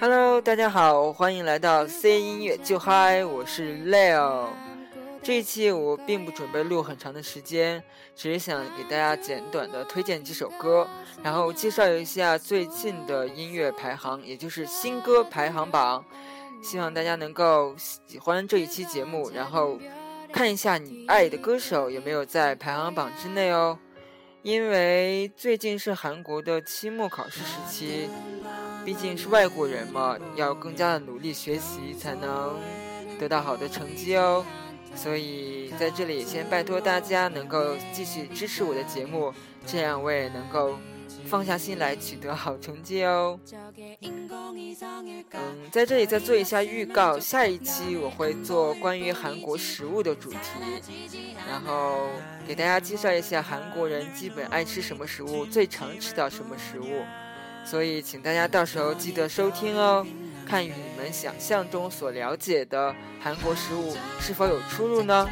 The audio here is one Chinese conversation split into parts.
Hello，大家好，欢迎来到 C 音乐就嗨，我是 Leo。这一期我并不准备录很长的时间，只是想给大家简短的推荐几首歌，然后介绍一下最近的音乐排行，也就是新歌排行榜。希望大家能够喜欢这一期节目，然后看一下你爱的歌手有没有在排行榜之内哦。因为最近是韩国的期末考试时期，毕竟是外国人嘛，要更加的努力学习才能得到好的成绩哦。所以在这里先拜托大家能够继续支持我的节目，这样我也能够。放下心来取得好成绩哦。嗯，在这里再做一下预告，下一期我会做关于韩国食物的主题，然后给大家介绍一下韩国人基本爱吃什么食物，最常吃到什么食物。所以请大家到时候记得收听哦，看与你们想象中所了解的韩国食物是否有出入呢？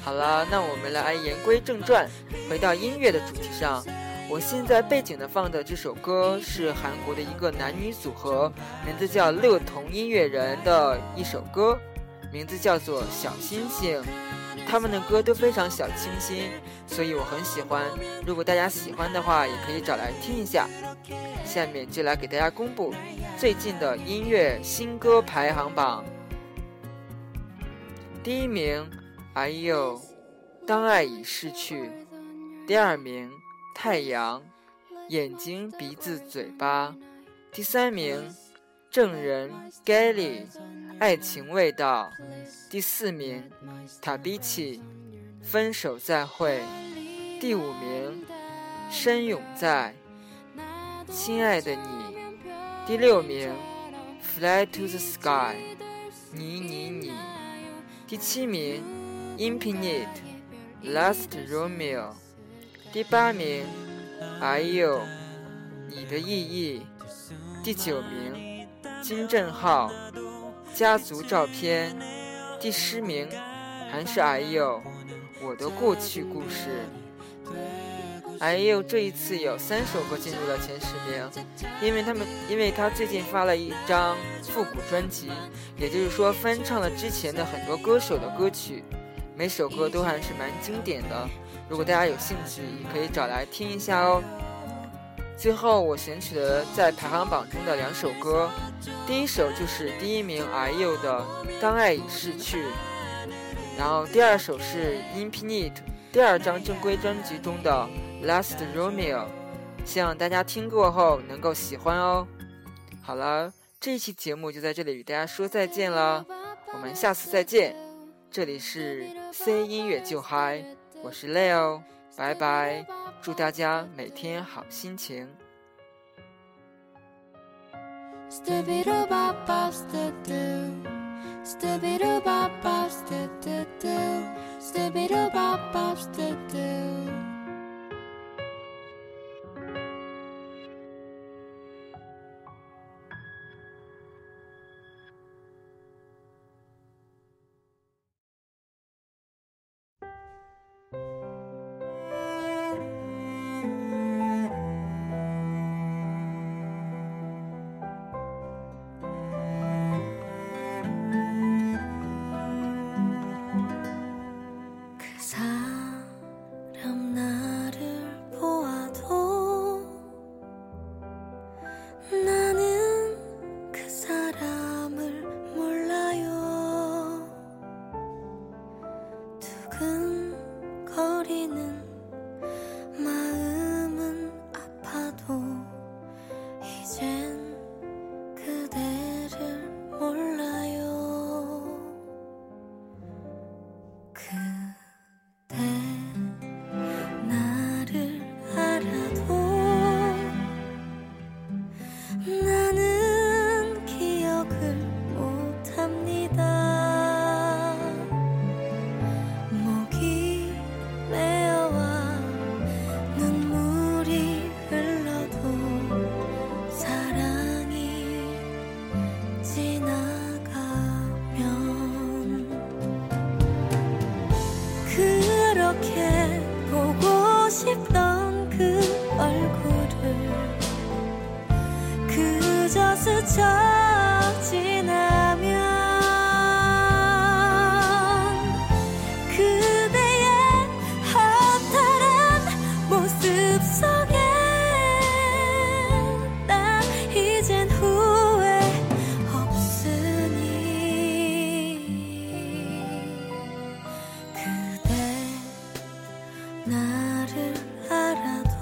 好了，那我们来言归正传，回到音乐的主题上。我现在背景的放的这首歌是韩国的一个男女组合，名字叫乐童音乐人的一首歌，名字叫做小星星。他们的歌都非常小清新，所以我很喜欢。如果大家喜欢的话，也可以找来听一下。下面就来给大家公布最近的音乐新歌排行榜。第一名，哎呦，当爱已逝去。第二名。太阳，眼睛、鼻子、嘴巴。第三名，证人 Gally，爱情味道。第四名，塔比奇，分手再会。第五名，深永在，亲爱的你。第六名，Fly to the sky，你你你。第七名，Infinite，Last Romeo。第八名，哎呦，你的意义。第九名，金正浩，家族照片。第十名，还是哎呦，我的过去故事。哎呦，这一次有三首歌进入了前十名，因为他们，因为他最近发了一张复古专辑，也就是说翻唱了之前的很多歌手的歌曲，每首歌都还是蛮经典的。如果大家有兴趣，也可以找来听一下哦。最后，我选取了在排行榜中的两首歌，第一首就是第一名 IU 的《当爱已逝去》，然后第二首是 Infinite 第二张正规专辑中的《Last Romeo》，希望大家听过后能够喜欢哦。好了，这一期节目就在这里与大家说再见了，我们下次再见。这里是 C 音乐就嗨。我是 Leo，拜拜，祝大家每天好心情。 나를 알아봐